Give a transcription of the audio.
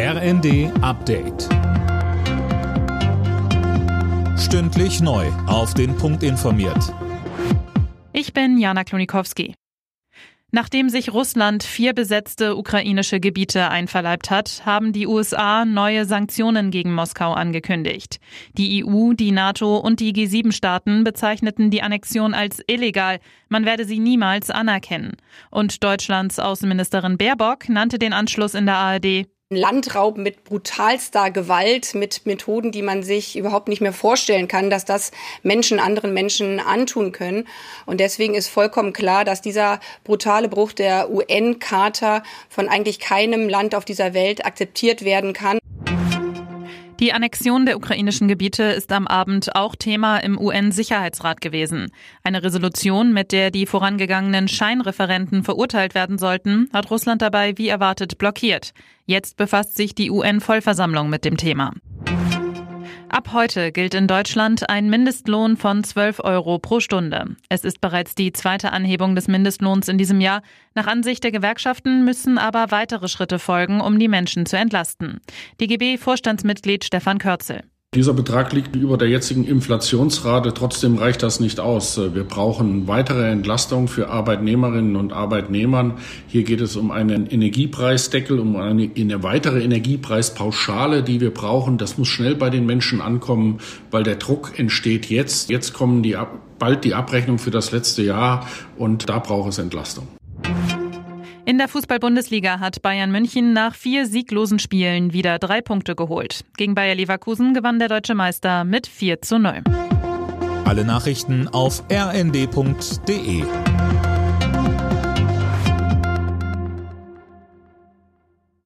RND Update. Stündlich neu. Auf den Punkt informiert. Ich bin Jana Klonikowski. Nachdem sich Russland vier besetzte ukrainische Gebiete einverleibt hat, haben die USA neue Sanktionen gegen Moskau angekündigt. Die EU, die NATO und die G7-Staaten bezeichneten die Annexion als illegal. Man werde sie niemals anerkennen. Und Deutschlands Außenministerin Baerbock nannte den Anschluss in der ARD Landraub mit brutalster Gewalt, mit Methoden, die man sich überhaupt nicht mehr vorstellen kann, dass das Menschen anderen Menschen antun können. Und deswegen ist vollkommen klar, dass dieser brutale Bruch der UN-Charta von eigentlich keinem Land auf dieser Welt akzeptiert werden kann. Die Annexion der ukrainischen Gebiete ist am Abend auch Thema im UN-Sicherheitsrat gewesen. Eine Resolution, mit der die vorangegangenen Scheinreferenten verurteilt werden sollten, hat Russland dabei wie erwartet blockiert. Jetzt befasst sich die UN-Vollversammlung mit dem Thema. Ab heute gilt in Deutschland ein Mindestlohn von 12 Euro pro Stunde. Es ist bereits die zweite Anhebung des Mindestlohns in diesem Jahr. Nach Ansicht der Gewerkschaften müssen aber weitere Schritte folgen, um die Menschen zu entlasten. DGB-Vorstandsmitglied Stefan Körzel. Dieser Betrag liegt über der jetzigen Inflationsrate. Trotzdem reicht das nicht aus. Wir brauchen weitere Entlastung für Arbeitnehmerinnen und Arbeitnehmern. Hier geht es um einen Energiepreisdeckel, um eine, eine weitere Energiepreispauschale, die wir brauchen. Das muss schnell bei den Menschen ankommen, weil der Druck entsteht jetzt. Jetzt kommen die, bald die Abrechnung für das letzte Jahr und da braucht es Entlastung. In der Fußball-Bundesliga hat Bayern München nach vier sieglosen Spielen wieder drei Punkte geholt. Gegen Bayer Leverkusen gewann der deutsche Meister mit 4 zu 0. Alle Nachrichten auf rnd.de